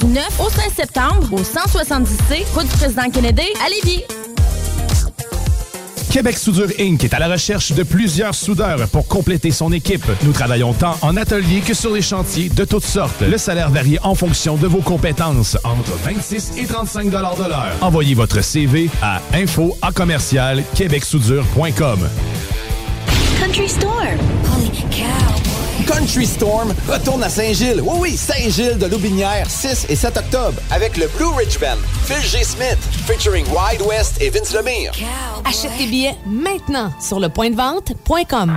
du 9 au 5 septembre au 170C, route du président Kennedy à Lévis. Québec Soudure Inc. est à la recherche de plusieurs soudeurs pour compléter son équipe. Nous travaillons tant en atelier que sur les chantiers de toutes sortes. Le salaire varie en fonction de vos compétences, entre 26 et 35 de l'heure. Envoyez votre CV à info à commercial québecsoudure.com. Country Storm. Holy cow. Country Storm retourne à Saint-Gilles. Oui, oui, Saint-Gilles de Loubinière, 6 et 7 octobre, avec le Blue Ridge Band, Phil G. Smith, featuring Wide West et Vince Lemire. Achète tes billets maintenant sur lepointdevente.com.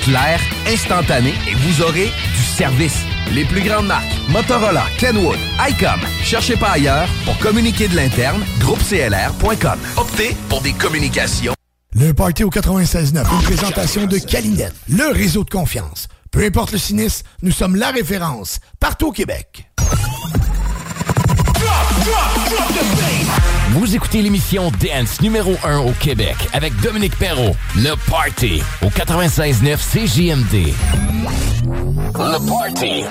claires, instantanées et vous aurez du service. Les plus grandes marques, Motorola, Kenwood, ICOM. Cherchez pas ailleurs pour communiquer de l'interne, groupeclr.com. Optez pour des communications. Le Party au 96.9, une présentation de Calinette, le réseau de confiance. Peu importe le sinistre, nous sommes la référence, partout au Québec. Vous écoutez l'émission Dance numéro 1 au Québec avec Dominique Perrault. Le Party au 96.9 CJMD. Le Party.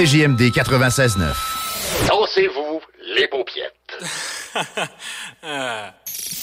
CJMD 96.9. Dansez-vous les paupiettes.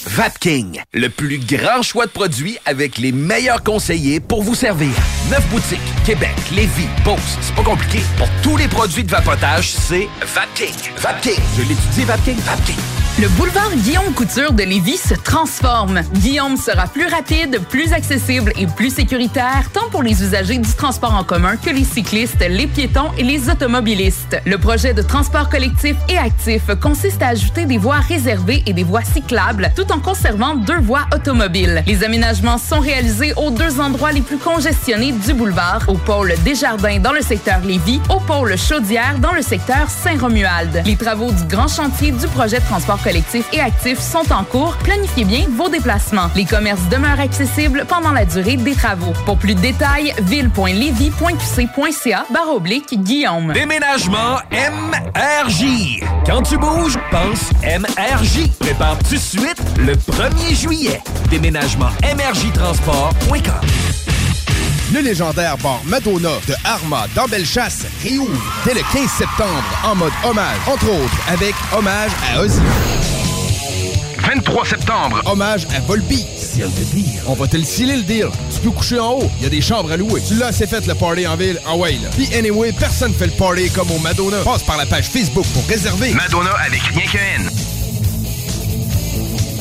Vapking, le plus grand choix de produits avec les meilleurs conseillers pour vous servir. Neuf boutiques, Québec, Lévis, Beauce, c'est pas compliqué. Pour tous les produits de vapotage, c'est Vapking. Vapking, je l'étudie, Vapking, Vapking. Le boulevard Guillaume Couture de Lévis se transforme. Guillaume sera plus rapide, plus accessible et plus sécuritaire, tant pour les usagers du transport en commun que les cyclistes, les piétons et les automobilistes. Le projet de transport collectif et actif consiste à ajouter des voies réservées et des voies cyclables, tout en conservant deux voies automobiles. Les aménagements sont réalisés aux deux endroits les plus congestionnés du boulevard, au pôle Desjardins dans le secteur Lévis, au pôle Chaudière dans le secteur Saint-Romuald. Les travaux du grand chantier du projet de transport collectif et actif sont en cours. Planifiez bien vos déplacements. Les commerces demeurent accessibles pendant la durée des travaux. Pour plus de détails, ville.levy.qc.ca barre oblique Guillaume. Déménagement MRJ. Quand tu bouges, pense MRJ. Prépare tout de suite le 1er juillet. Déménagement MRJtransport.com. Le légendaire bar Madonna de Arma dans Bellechasse réouvre dès le 15 septembre en mode hommage, entre autres avec hommage à Ozzy. 23 septembre, hommage à Volbeat. Seal de dire. On va te le sceller le deal. Tu peux coucher en haut, il y a des chambres à louer. Tu l'as assez fait le party en ville, en way là. Puis anyway, personne fait le party comme au Madonna. Passe par la page Facebook pour réserver. Madonna avec rien qu'un N.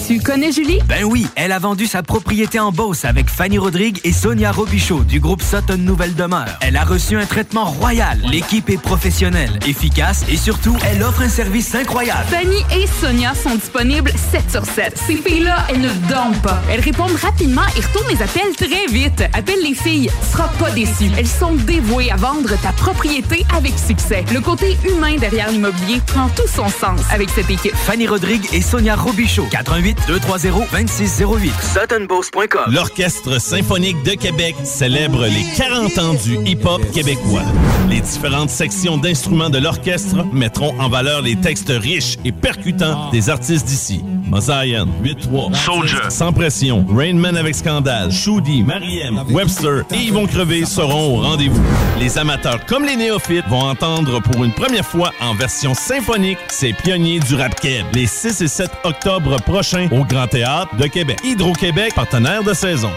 Tu connais Julie? Ben oui, elle a vendu sa propriété en Beauce avec Fanny Rodrigue et Sonia Robichaud du groupe Sutton Nouvelle Demeure. Elle a reçu un traitement royal. L'équipe est professionnelle, efficace et surtout, elle offre un service incroyable. Fanny et Sonia sont disponibles 7 sur 7. Ces filles-là, elles ne dorment pas. Elles répondent rapidement et retournent les appels très vite. Appelle les filles, tu seras pas déçu. Elles sont dévouées à vendre ta propriété avec succès. Le côté humain derrière l'immobilier prend tout son sens avec cette équipe. Fanny Rodrigue et Sonia Robichaud. 88 230 2608. SuttonBoss.com. L'Orchestre symphonique de Québec célèbre les 40 ans du hip-hop québécois. Les différentes sections d'instruments de l'orchestre mettront en valeur les textes riches et percutants des artistes d'ici. Mosaïen, 8-3, Soldier, Sans Pression, Rainman avec Scandale, Shoudi, Mariem, Webster et Yvon Crevé seront au rendez-vous. Les amateurs comme les néophytes vont entendre pour une première fois en version symphonique ces pionniers du rap keb les 6 et 7 octobre prochains au Grand Théâtre de Québec. Hydro-Québec, partenaire de saison.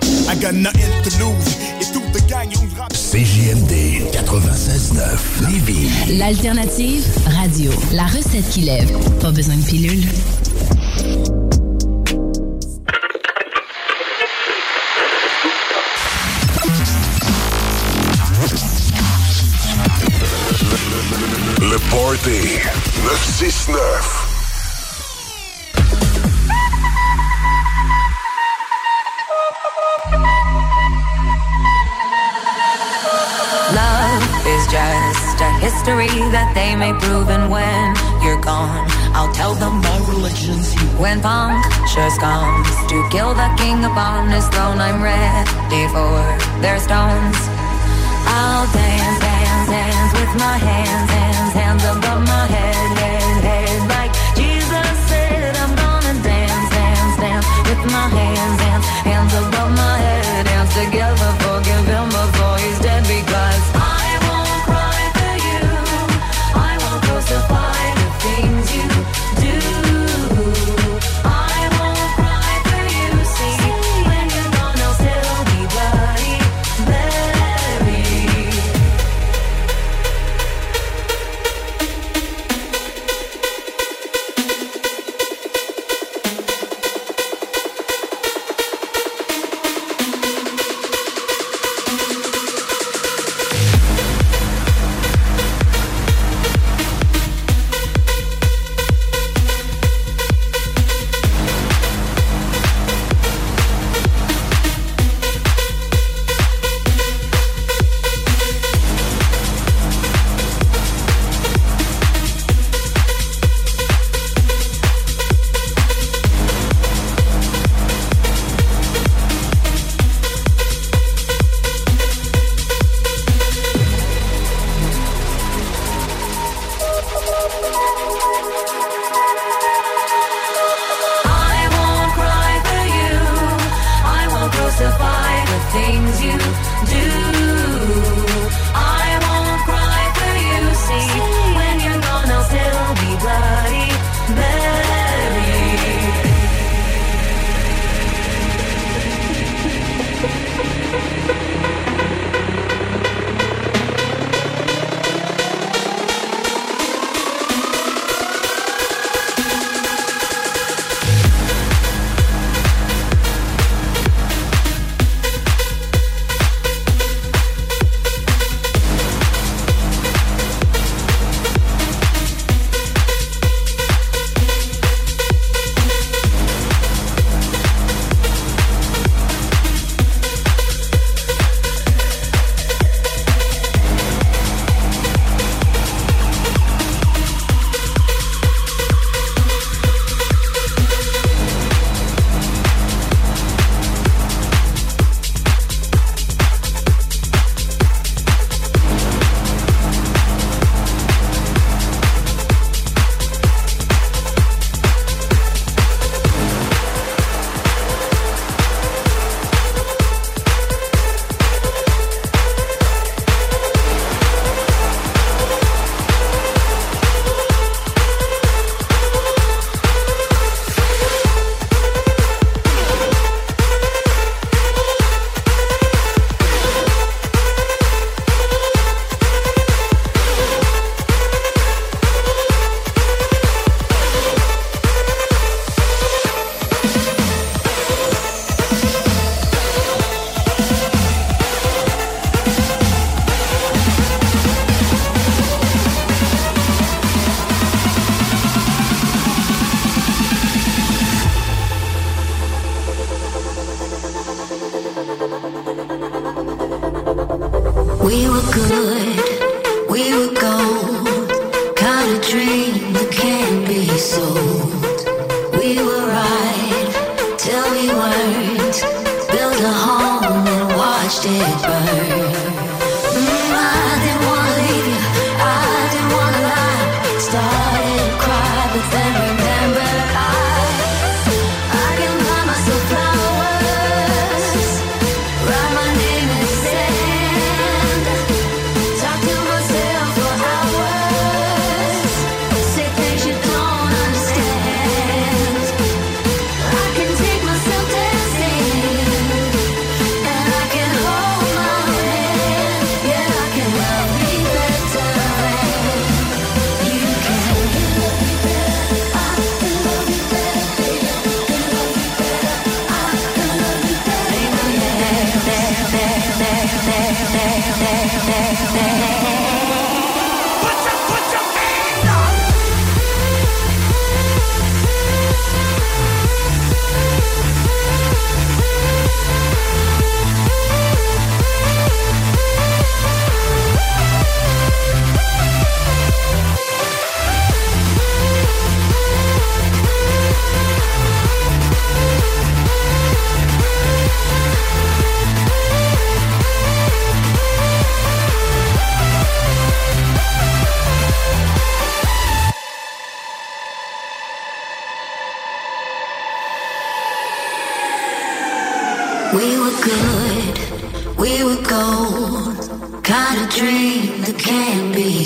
CJMD 96.9 Lévis. L'alternative radio. La recette qui lève. Pas besoin de pilule. Le Party 969 a history that they may prove. And when you're gone, I'll tell them my religion's you. When punctures comes to kill the king upon his throne, I'm ready for their stones. I'll dance, dance, dance with my hands. watched it burn.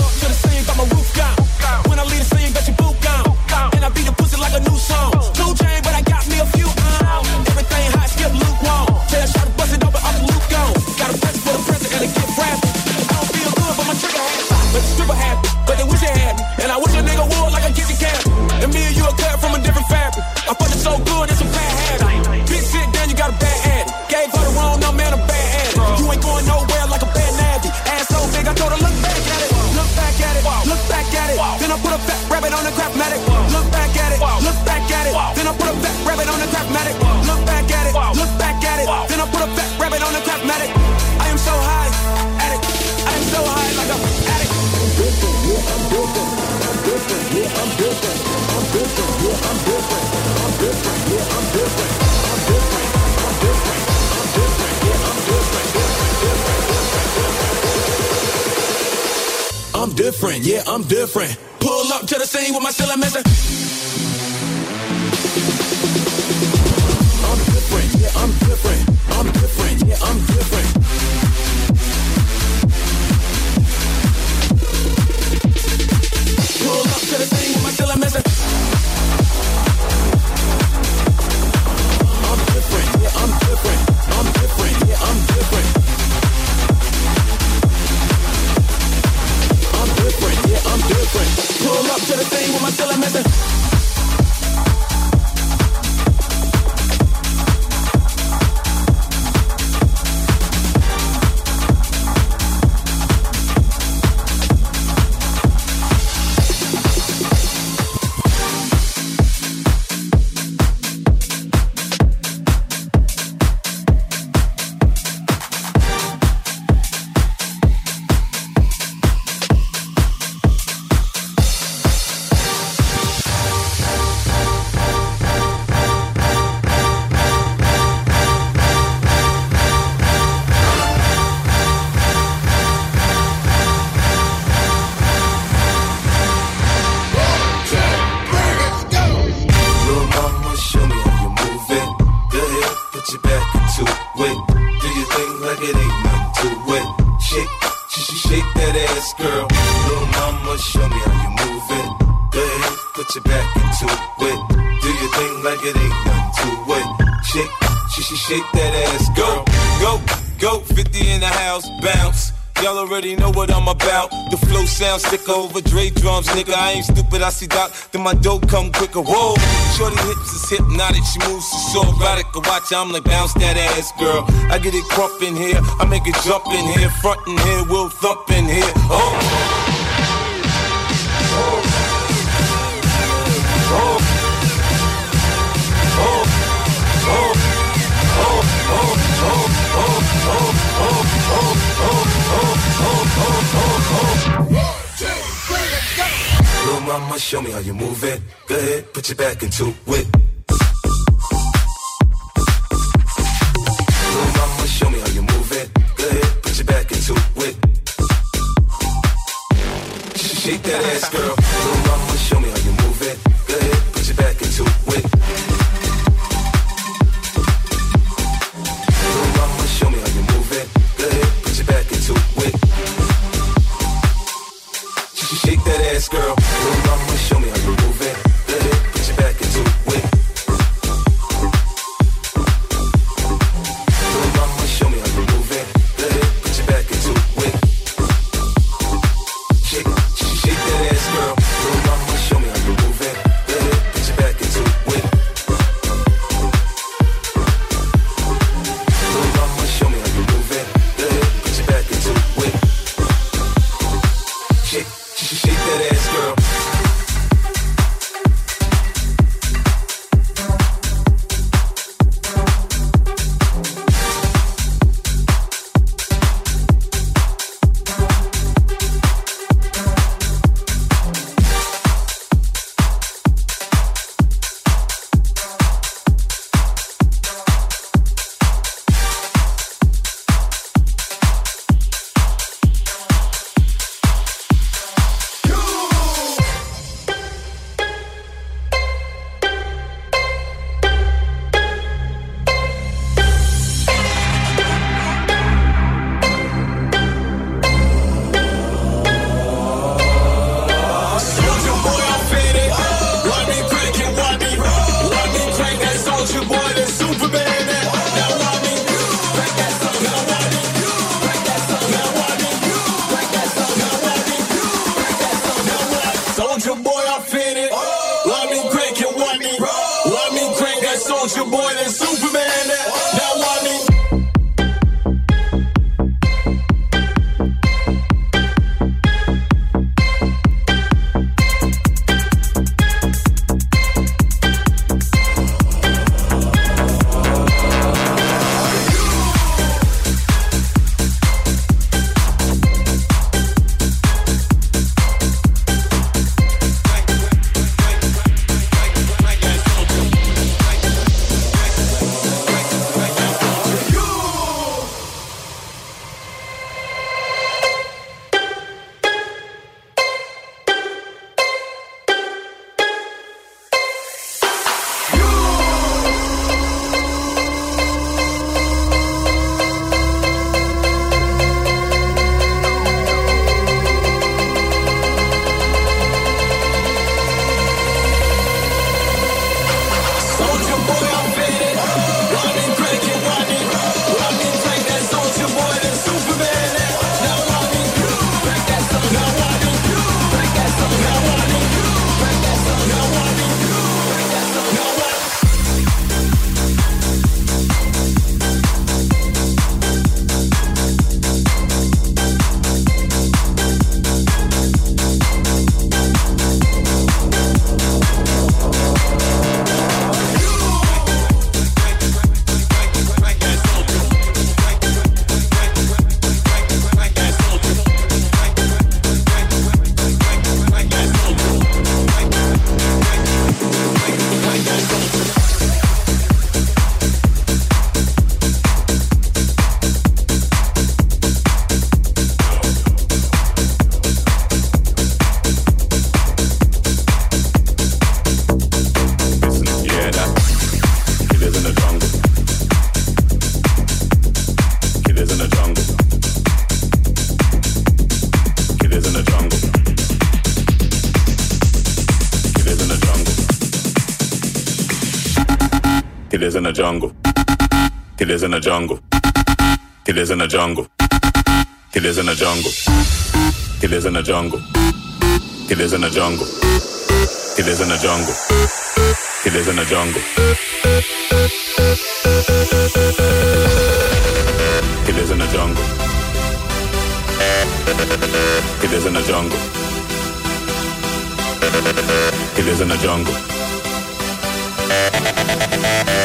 talk to the friend. sound sick over Dre drums, nigga. I ain't stupid, I see Doc, then my dope come quicker. Whoa, shorty hips is hypnotic, she moves she's so erotic. I watch, I'm like bounce that ass, girl. I get it crump in here, I make it jump in here, front in here, we'll thump in here. Oh. I'ma show me how you move it. Go ahead, put your back into it. Shake that ass, girl. Little mama, show me how you move it. It is in a jungle. It is in a jungle. It is in a jungle. It is in a jungle. It is in a jungle. It is in a jungle. It is in a jungle. It is in a jungle. It is in a jungle. It is in a jungle. It is in a jungle.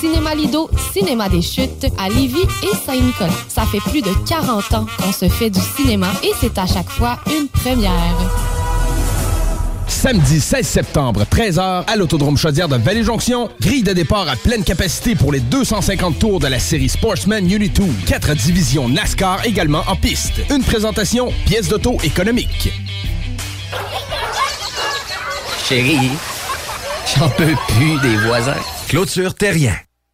Cinéma Lido, cinéma des chutes à Lévis et Saint-Nicolas. Ça fait plus de 40 ans qu'on se fait du cinéma et c'est à chaque fois une première. Samedi 16 septembre, 13h, à l'Autodrome Chaudière de Vallée-Jonction. Grille de départ à pleine capacité pour les 250 tours de la série Sportsman Unity 2. Quatre divisions NASCAR également en piste. Une présentation, pièce d'auto économique. Chérie, j'en peux plus des voisins. Clôture Terrien,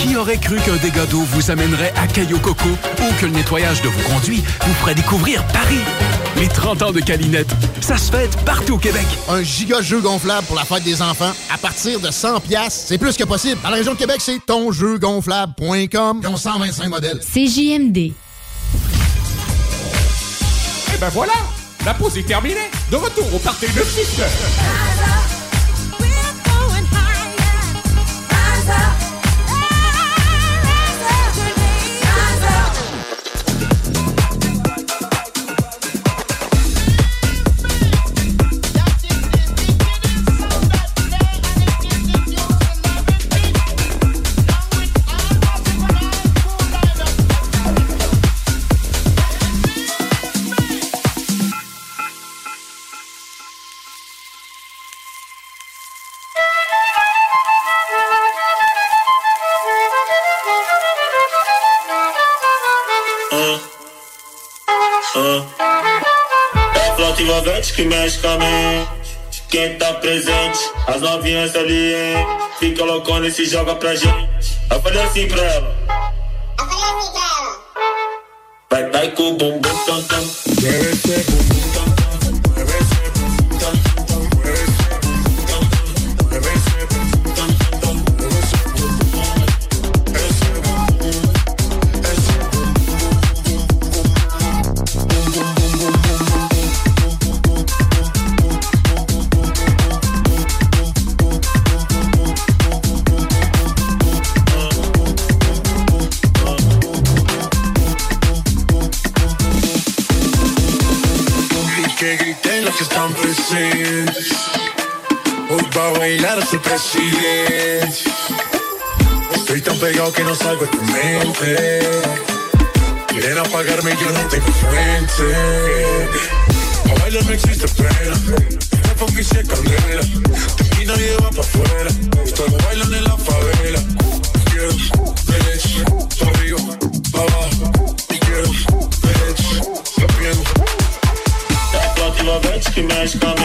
Qui aurait cru qu'un dégât d'eau vous amènerait à Caillou Coco ou que le nettoyage de vos conduits vous ferait découvrir Paris? Les 30 ans de Calinette, ça se fête partout au Québec. Un giga jeu gonflable pour la fête des enfants à partir de 100 pièces, c'est plus que possible. Dans la région de Québec, c'est tonjeugonflable.com. Ils ont 125 modèles. CJMD. Et ben voilà, la pause est terminée. De retour au party de 6 envolvente que mexe com a mente. Quem tá presente, as novinhas ali, hein? Fica loucona e se joga pra gente. Eu falei assim pra ela. Vai, vai com o bumbum tam tam. Mueve esse bumbum tam tam. Su presidente. Estoy tan pegado que no salgo de tu mente. Quieren apagarme, yo no tengo frente. A bailar no existe pena. Me pongo y se candela. De aquí nadie va pa' afuera. Estoy bailando en la favela. Quiero derecha, pa' arriba, pa' abajo. Y quiero derecha, rompiendo. É flauta envolvente que mexe com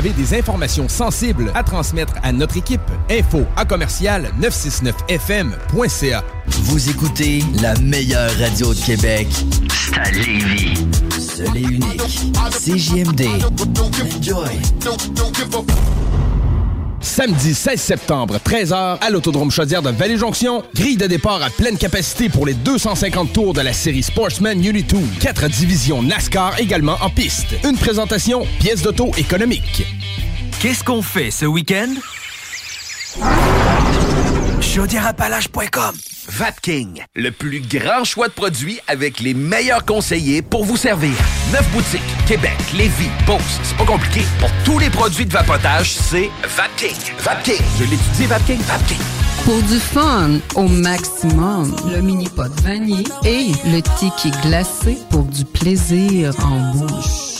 avez des informations sensibles à transmettre à notre équipe, info à commercial 969fm.ca. Vous écoutez la meilleure radio de Québec. C'est à Lévis. Seul et unique. CJMD. Enjoy. Samedi 16 septembre, 13h, à l'Autodrome Chaudière de Vallée-Jonction. Grille de départ à pleine capacité pour les 250 tours de la série Sportsman Unity 2. Quatre divisions NASCAR également en piste. Une présentation, pièce d'auto économique. Qu'est-ce qu'on fait ce week-end? Chaudièreappalaches.com Vapking, le plus grand choix de produits avec les meilleurs conseillers pour vous servir. Neuf boutiques, Québec, Lévis, Beauce. C'est pas compliqué. Pour tous les produits de vapotage, c'est Vapking. Vapking. Je l'étudie, Vapking. Vapking. Pour du fun au maximum, le mini pot vanille et le tiki glacé pour du plaisir en bouche.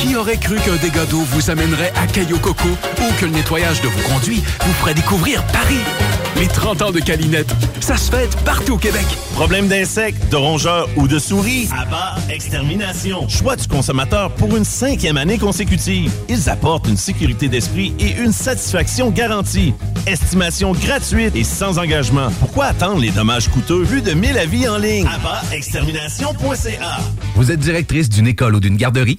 Qui aurait cru qu'un dégât d'eau vous amènerait à Caillou Coco ou que le nettoyage de vos conduits vous ferait découvrir Paris? Les 30 ans de Calinette, ça se fête partout au Québec. Problème d'insectes, de rongeurs ou de souris? Abba Extermination. Choix du consommateur pour une cinquième année consécutive. Ils apportent une sécurité d'esprit et une satisfaction garantie. Estimation gratuite et sans engagement. Pourquoi attendre les dommages coûteux? Plus de 1000 avis en ligne. AbbaExtermination.ca Vous êtes directrice d'une école ou d'une garderie?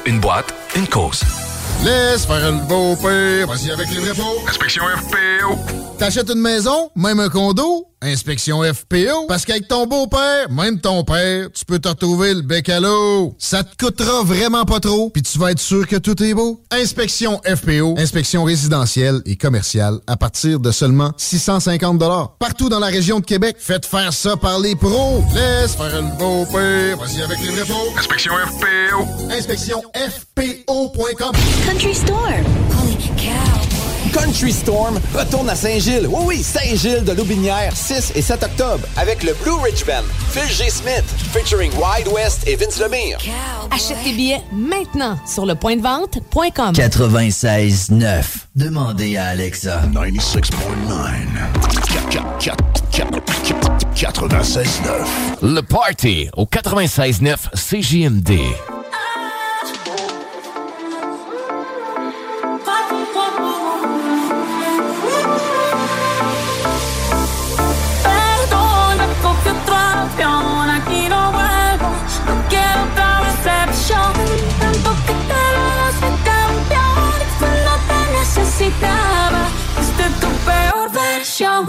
une boîte, une cause. Laisse faire le beau père, vas-y avec les vrais pots. Inspection FPO. T'achètes une maison, même un condo, inspection FPO. Parce qu'avec ton beau-père, même ton père, tu peux te retrouver le bec à l'eau. Ça te coûtera vraiment pas trop, puis tu vas être sûr que tout est beau. Inspection FPO, inspection résidentielle et commerciale à partir de seulement 650 Partout dans la région de Québec, faites faire ça par les pros. Laisse faire le beau père, vas-y avec les vrais pots. Inspection FPO. Inspection FPO.com. Country Storm. Holy cow. Country Storm retourne à Saint-Gilles. Oui, oui, Saint-Gilles de Loubinière, 6 et 7 octobre, avec le Blue Ridge Band, Phil G. Smith, featuring Wide West et Vince Lemire. Achète tes billets maintenant sur le point de vente.com. 96.9. Demandez à Alexa. 96.9. 96.9. Le Party au 96.9 CJMD. Necesitaba, fuiste tu peor versión.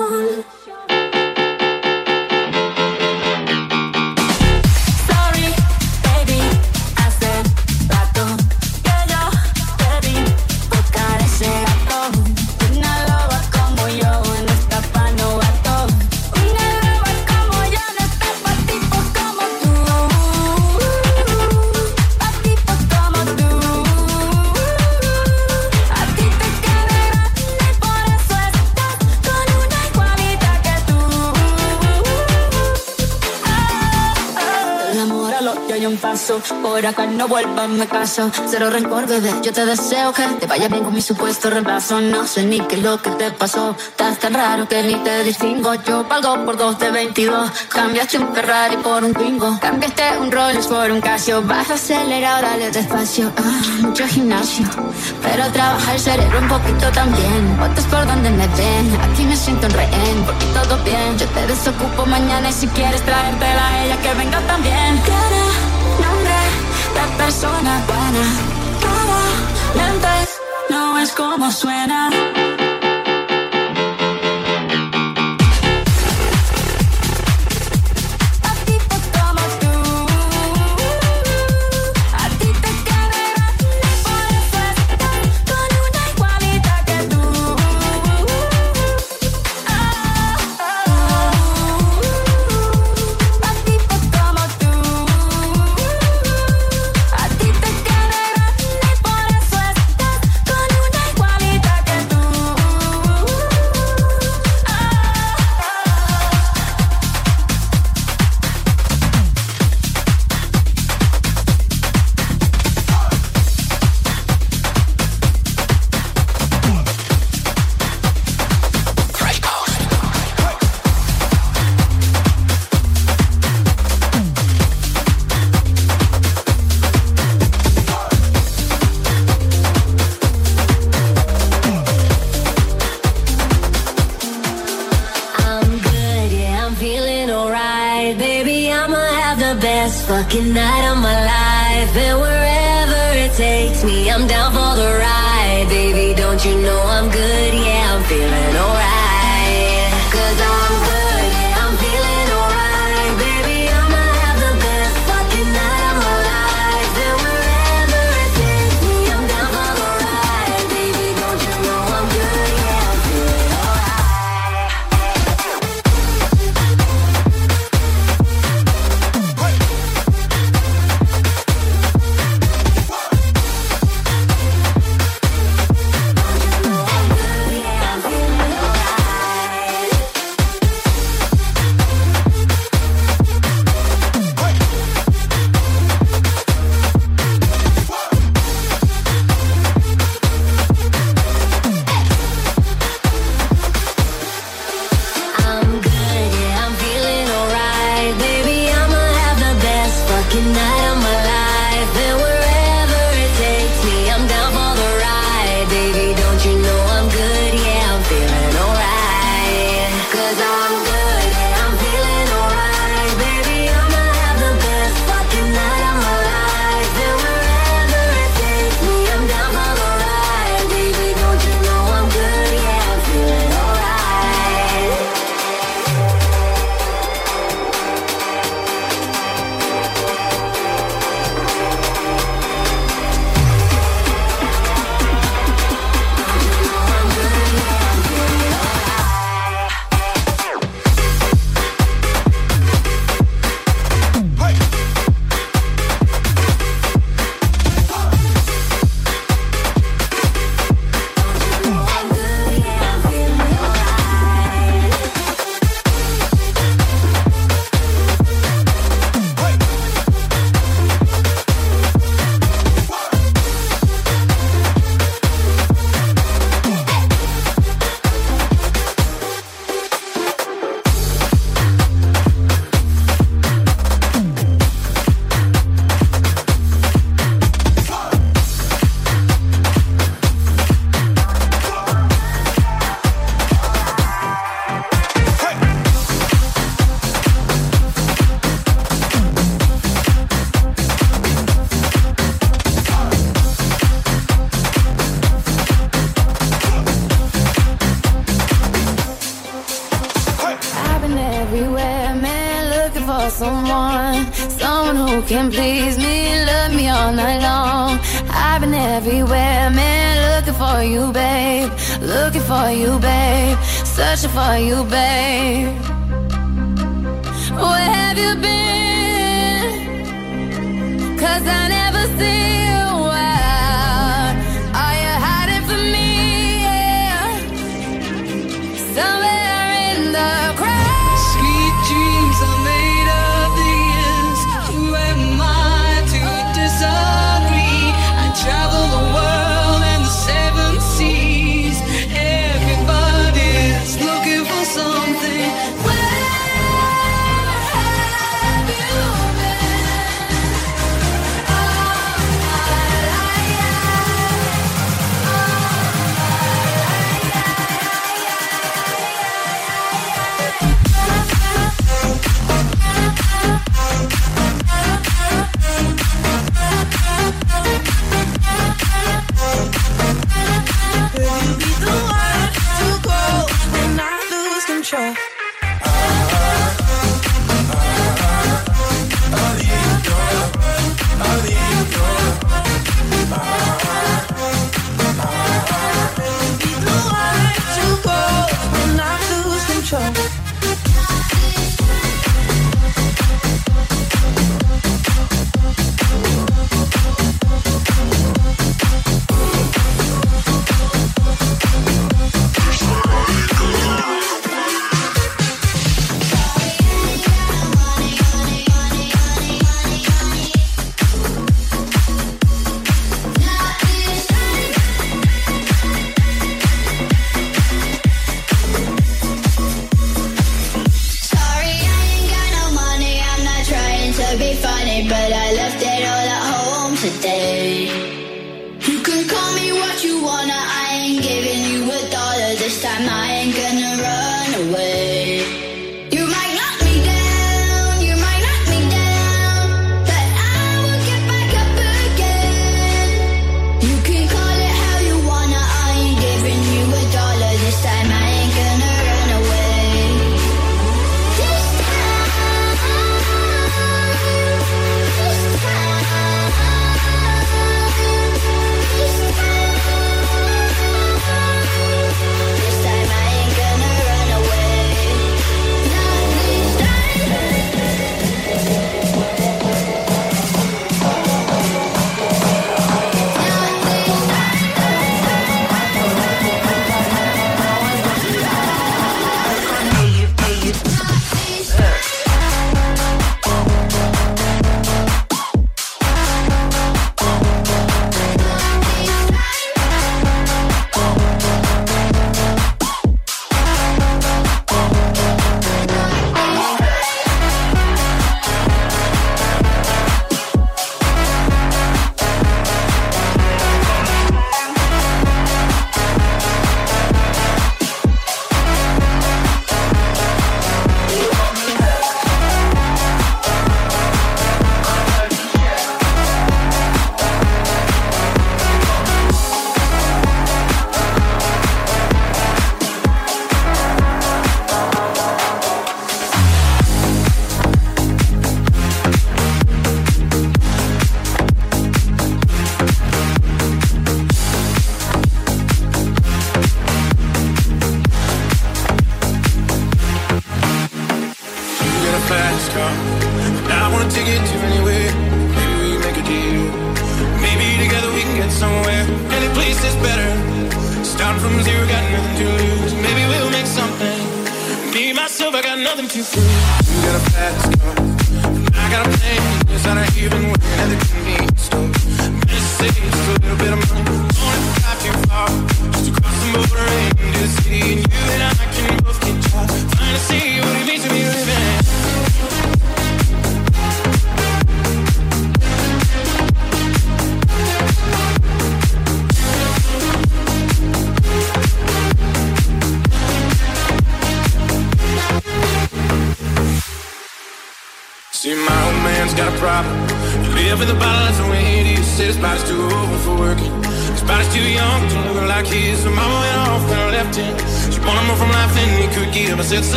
Un paso. Por acá no vuelvas, me caso. Cero rencor, bebé. Yo te deseo que te vaya bien con mi supuesto reemplazo. No sé ni qué es lo que te pasó. Estás tan raro que ni te distingo. Yo valgo por dos de 22. Cambiaste un Ferrari por un Twingo. Cambiaste un Rolls por un Casio. Vas acelerado, dale despacio. Ah, mucho gimnasio. Pero trabaja el cerebro un poquito también. Votos por donde me ven. Aquí me siento un rehén. Porque todo bien. Yo te desocupo mañana y si quieres traértela a ella que venga también persona buena. Todo lento, no es como suena. For you, babe.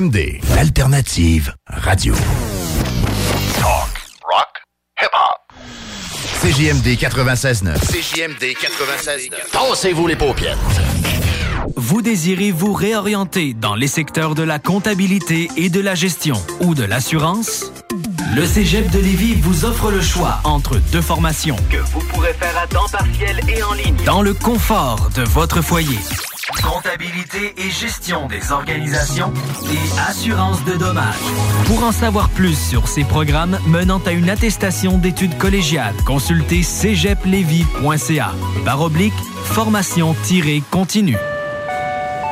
CJMD, l'alternative radio. Talk, rock, hip-hop. CJMD 96.9. CJMD 96.9. Tassez-vous les paupières. Vous désirez vous réorienter dans les secteurs de la comptabilité et de la gestion ou de l'assurance? Le Cégep de Lévis vous offre le choix entre deux formations que vous pourrez faire à temps partiel et en ligne dans le confort de votre foyer. Comptabilité et gestion des organisations et assurance de dommages. Pour en savoir plus sur ces programmes menant à une attestation d'études collégiales, consultez cégeplevy.ca. Par oblique, formation-continue.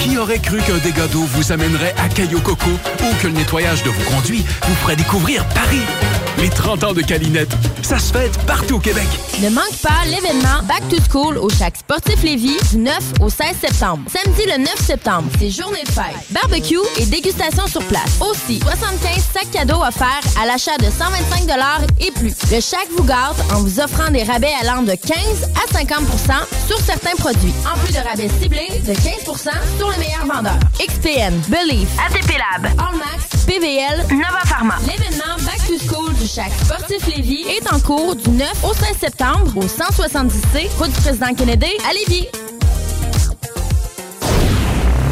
Qui aurait cru qu'un dégât d'eau vous amènerait à Caillou Coco ou que le nettoyage de vos conduits vous ferait découvrir Paris? Les 30 ans de Calinette, ça se fête partout au Québec. Ne manque pas l'événement Back to School au Chac Sportif Lévis du 9 au 16 septembre. Samedi le 9 septembre, c'est journée de fête. Barbecue et dégustation sur place. Aussi, 75 sacs cadeaux offerts à l'achat de 125 et plus. Le Chac vous garde en vous offrant des rabais allant de 15 à 50% sur certains produits. En plus de rabais ciblés de 15% sur les meilleurs vendeurs. XPN, Believe, ATP Lab, Allmax, PVL, Nova Pharma. L'événement Back to School du Chac Sportif Lévis est en cours du 9 au 16 septembre au 170C, route du président Kennedy à Lévis.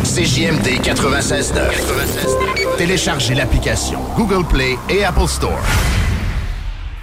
CJMD 96.9. Téléchargez l'application Google Play et Apple Store.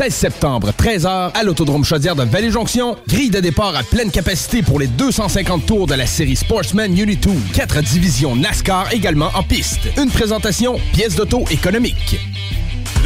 16 septembre, 13h, à l'Autodrome Chaudière de Vallée-Jonction. Grille de départ à pleine capacité pour les 250 tours de la série Sportsman Unity 4 divisions NASCAR également en piste. Une présentation, pièce d'auto économique.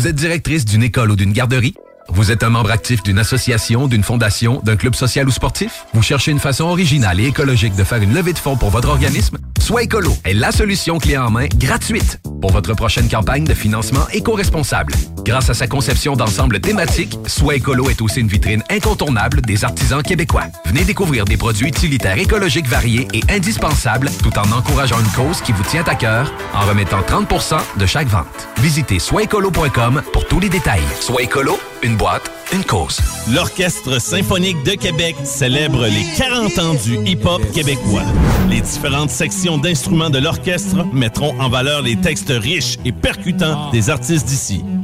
Vous êtes directrice d'une école ou d'une garderie? Vous êtes un membre actif d'une association, d'une fondation, d'un club social ou sportif? Vous cherchez une façon originale et écologique de faire une levée de fonds pour votre organisme? Soit Écolo est la solution clé en main, gratuite, pour votre prochaine campagne de financement éco-responsable. Grâce à sa conception d'ensemble thématique, Soit Écolo est aussi une vitrine incontournable des artisans québécois. Venez découvrir des produits utilitaires écologiques variés et indispensables tout en encourageant une cause qui vous tient à cœur en remettant 30% de chaque vente. Visitez soitécolo.com pour tous les détails. Soit Écolo, une boîte, une cause. L'Orchestre symphonique de Québec célèbre les 40 ans du hip-hop québécois. Les différentes sections d'instruments de l'orchestre mettront en valeur les textes riches et percutants des artistes d'ici.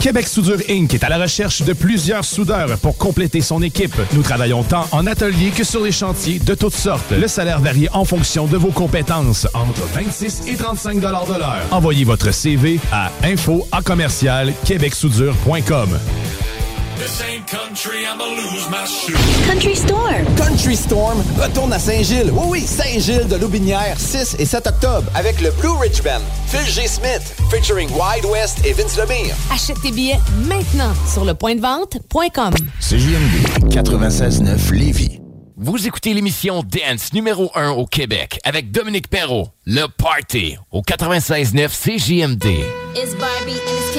Québec Soudure Inc. est à la recherche de plusieurs soudeurs pour compléter son équipe. Nous travaillons tant en atelier que sur les chantiers de toutes sortes. Le salaire varie en fonction de vos compétences, entre 26 et 35 de l'heure. Envoyez votre CV à info à commercial québecsoudure.com. Country Storm. Country Storm retourne à Saint-Gilles. Oui, oui, Saint-Gilles de Loubinière, 6 et 7 octobre, avec le Blue Ridge Band, Phil G. Smith, featuring Wide West et Vince Lemire. Achète tes billets maintenant sur le point de vente.com. CJMD 96.9 Lévis. Vous écoutez l'émission Dance numéro 1 au Québec avec Dominique Perrault, Le Party, au 96.9 CJMD. It's Barbie and it's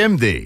CJMD.